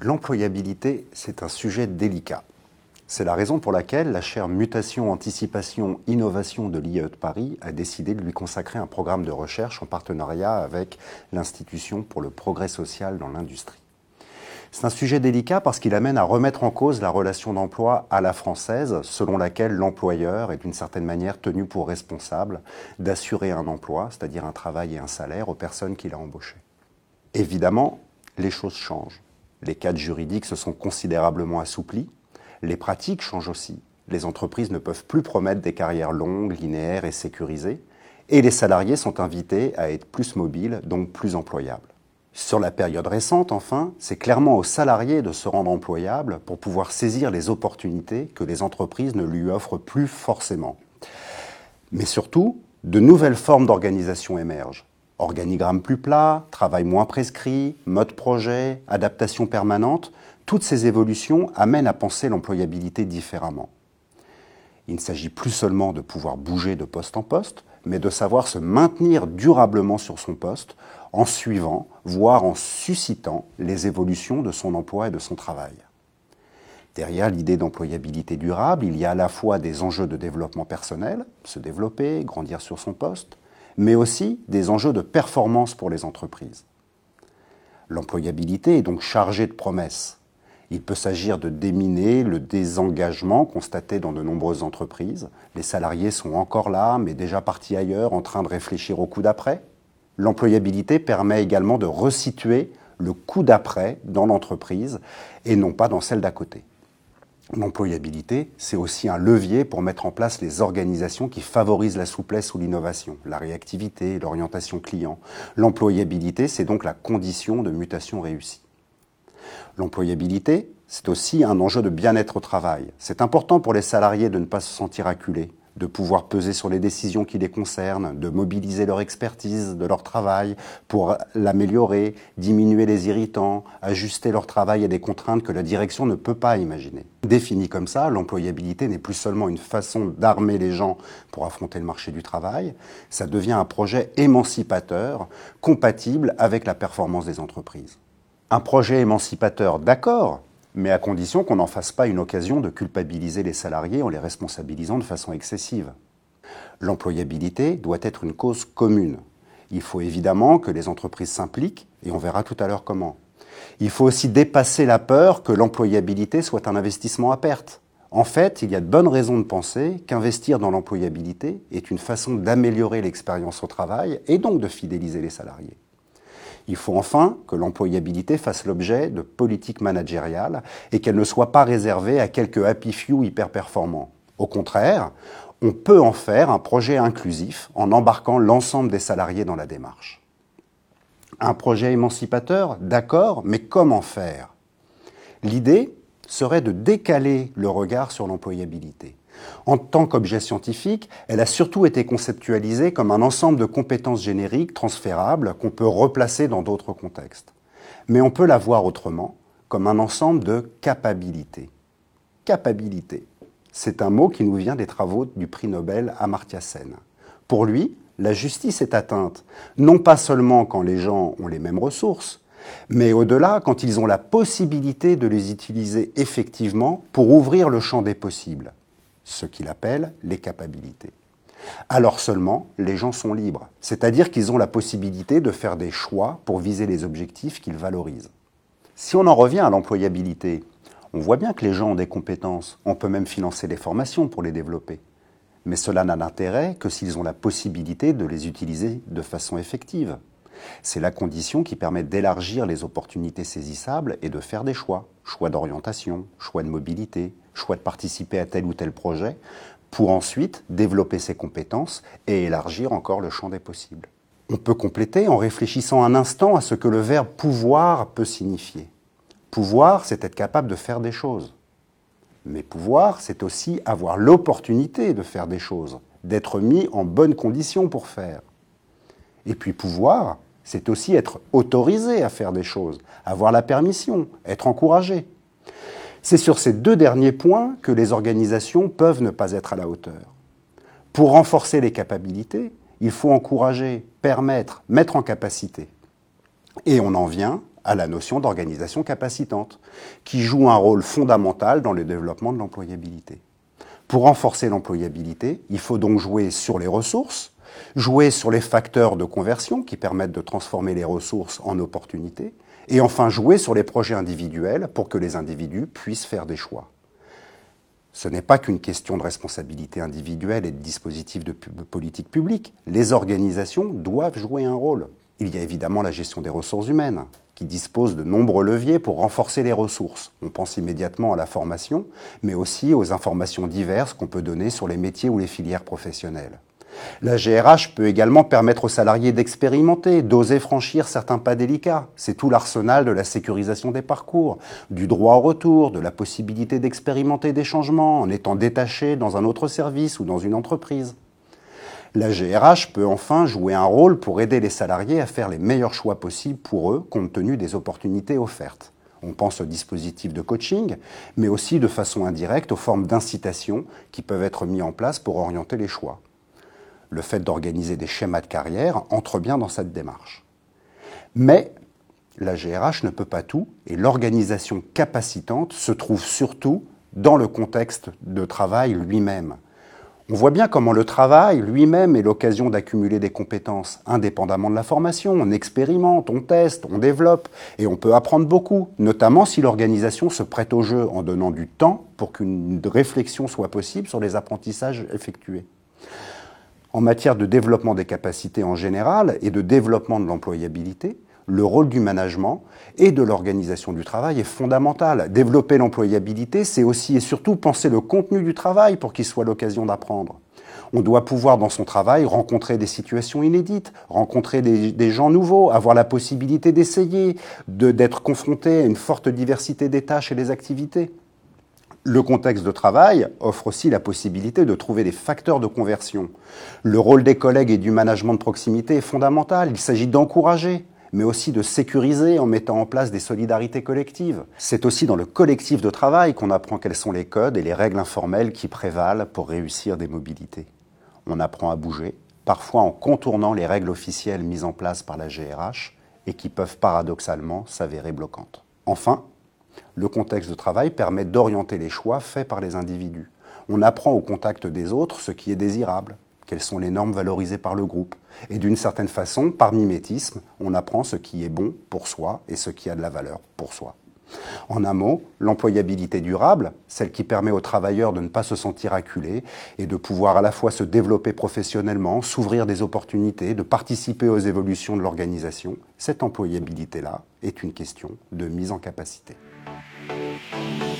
L'employabilité, c'est un sujet délicat. C'est la raison pour laquelle la chaire Mutation, Anticipation, Innovation de l'IE de Paris a décidé de lui consacrer un programme de recherche en partenariat avec l'Institution pour le progrès social dans l'industrie. C'est un sujet délicat parce qu'il amène à remettre en cause la relation d'emploi à la française, selon laquelle l'employeur est d'une certaine manière tenu pour responsable d'assurer un emploi, c'est-à-dire un travail et un salaire aux personnes qu'il a embauchées. Évidemment, les choses changent. Les cadres juridiques se sont considérablement assouplis, les pratiques changent aussi. Les entreprises ne peuvent plus promettre des carrières longues, linéaires et sécurisées, et les salariés sont invités à être plus mobiles, donc plus employables. Sur la période récente, enfin, c'est clairement aux salariés de se rendre employables pour pouvoir saisir les opportunités que les entreprises ne lui offrent plus forcément. Mais surtout, de nouvelles formes d'organisation émergent. Organigramme plus plat, travail moins prescrit, mode projet, adaptation permanente, toutes ces évolutions amènent à penser l'employabilité différemment. Il ne s'agit plus seulement de pouvoir bouger de poste en poste, mais de savoir se maintenir durablement sur son poste en suivant, voire en suscitant les évolutions de son emploi et de son travail. Derrière l'idée d'employabilité durable, il y a à la fois des enjeux de développement personnel, se développer, grandir sur son poste, mais aussi des enjeux de performance pour les entreprises. L'employabilité est donc chargée de promesses. Il peut s'agir de déminer le désengagement constaté dans de nombreuses entreprises. Les salariés sont encore là, mais déjà partis ailleurs, en train de réfléchir au coup d'après. L'employabilité permet également de resituer le coup d'après dans l'entreprise et non pas dans celle d'à côté. L'employabilité, c'est aussi un levier pour mettre en place les organisations qui favorisent la souplesse ou l'innovation, la réactivité, l'orientation client. L'employabilité, c'est donc la condition de mutation réussie. L'employabilité, c'est aussi un enjeu de bien-être au travail. C'est important pour les salariés de ne pas se sentir acculés, de pouvoir peser sur les décisions qui les concernent, de mobiliser leur expertise de leur travail pour l'améliorer, diminuer les irritants, ajuster leur travail à des contraintes que la direction ne peut pas imaginer. Définie comme ça, l'employabilité n'est plus seulement une façon d'armer les gens pour affronter le marché du travail, ça devient un projet émancipateur, compatible avec la performance des entreprises. Un projet émancipateur, d'accord, mais à condition qu'on n'en fasse pas une occasion de culpabiliser les salariés en les responsabilisant de façon excessive. L'employabilité doit être une cause commune. Il faut évidemment que les entreprises s'impliquent, et on verra tout à l'heure comment. Il faut aussi dépasser la peur que l'employabilité soit un investissement à perte. En fait, il y a de bonnes raisons de penser qu'investir dans l'employabilité est une façon d'améliorer l'expérience au travail et donc de fidéliser les salariés. Il faut enfin que l'employabilité fasse l'objet de politiques managériales et qu'elle ne soit pas réservée à quelques happy few hyper performants. Au contraire, on peut en faire un projet inclusif en embarquant l'ensemble des salariés dans la démarche. Un projet émancipateur, d'accord, mais comment faire? L'idée serait de décaler le regard sur l'employabilité. En tant qu'objet scientifique, elle a surtout été conceptualisée comme un ensemble de compétences génériques transférables qu'on peut replacer dans d'autres contextes. Mais on peut la voir autrement, comme un ensemble de capabilités. Capabilité, c'est un mot qui nous vient des travaux du prix Nobel Amartya Sen. Pour lui, la justice est atteinte, non pas seulement quand les gens ont les mêmes ressources, mais au-delà quand ils ont la possibilité de les utiliser effectivement pour ouvrir le champ des possibles ce qu'il appelle les capacités. Alors seulement, les gens sont libres, c'est-à-dire qu'ils ont la possibilité de faire des choix pour viser les objectifs qu'ils valorisent. Si on en revient à l'employabilité, on voit bien que les gens ont des compétences, on peut même financer des formations pour les développer. Mais cela n'a d'intérêt que s'ils ont la possibilité de les utiliser de façon effective. C'est la condition qui permet d'élargir les opportunités saisissables et de faire des choix. Choix d'orientation, choix de mobilité, choix de participer à tel ou tel projet, pour ensuite développer ses compétences et élargir encore le champ des possibles. On peut compléter en réfléchissant un instant à ce que le verbe pouvoir peut signifier. Pouvoir, c'est être capable de faire des choses. Mais pouvoir, c'est aussi avoir l'opportunité de faire des choses, d'être mis en bonnes conditions pour faire. Et puis pouvoir, c'est aussi être autorisé à faire des choses, avoir la permission, être encouragé. C'est sur ces deux derniers points que les organisations peuvent ne pas être à la hauteur. Pour renforcer les capacités, il faut encourager, permettre, mettre en capacité. Et on en vient à la notion d'organisation capacitante, qui joue un rôle fondamental dans le développement de l'employabilité. Pour renforcer l'employabilité, il faut donc jouer sur les ressources, jouer sur les facteurs de conversion qui permettent de transformer les ressources en opportunités, et enfin jouer sur les projets individuels pour que les individus puissent faire des choix. Ce n'est pas qu'une question de responsabilité individuelle et de dispositifs de politique publique. Les organisations doivent jouer un rôle. Il y a évidemment la gestion des ressources humaines, qui dispose de nombreux leviers pour renforcer les ressources. On pense immédiatement à la formation, mais aussi aux informations diverses qu'on peut donner sur les métiers ou les filières professionnelles. La GRH peut également permettre aux salariés d'expérimenter, d'oser franchir certains pas délicats. C'est tout l'arsenal de la sécurisation des parcours, du droit au retour, de la possibilité d'expérimenter des changements en étant détaché dans un autre service ou dans une entreprise. La GRH peut enfin jouer un rôle pour aider les salariés à faire les meilleurs choix possibles pour eux compte tenu des opportunités offertes. On pense aux dispositifs de coaching, mais aussi de façon indirecte aux formes d'incitation qui peuvent être mis en place pour orienter les choix. Le fait d'organiser des schémas de carrière entre bien dans cette démarche. Mais la GRH ne peut pas tout et l'organisation capacitante se trouve surtout dans le contexte de travail lui-même. On voit bien comment le travail lui-même est l'occasion d'accumuler des compétences indépendamment de la formation. On expérimente, on teste, on développe et on peut apprendre beaucoup, notamment si l'organisation se prête au jeu en donnant du temps pour qu'une réflexion soit possible sur les apprentissages effectués. En matière de développement des capacités en général et de développement de l'employabilité, le rôle du management et de l'organisation du travail est fondamental. Développer l'employabilité, c'est aussi et surtout penser le contenu du travail pour qu'il soit l'occasion d'apprendre. On doit pouvoir, dans son travail, rencontrer des situations inédites, rencontrer des, gens nouveaux, avoir la possibilité d'essayer, d'être confronté à une forte diversité des tâches et des activités. Le contexte de travail offre aussi la possibilité de trouver des facteurs de conversion. Le rôle des collègues et du management de proximité est fondamental. Il s'agit d'encourager, mais aussi de sécuriser en mettant en place des solidarités collectives. C'est aussi dans le collectif de travail qu'on apprend quels sont les codes et les règles informelles qui prévalent pour réussir des mobilités. On apprend à bouger, parfois en contournant les règles officielles mises en place par la GRH et qui peuvent paradoxalement s'avérer bloquantes. Enfin, le contexte de travail permet d'orienter les choix faits par les individus. On apprend au contact des autres ce qui est désirable, quelles sont les normes valorisées par le groupe. Et d'une certaine façon, par mimétisme, on apprend ce qui est bon pour soi et ce qui a de la valeur pour soi. En un mot, l'employabilité durable, celle qui permet aux travailleurs de ne pas se sentir acculés et de pouvoir à la fois se développer professionnellement, s'ouvrir des opportunités, de participer aux évolutions de l'organisation, cette employabilité-là est une question de mise en capacité. thank you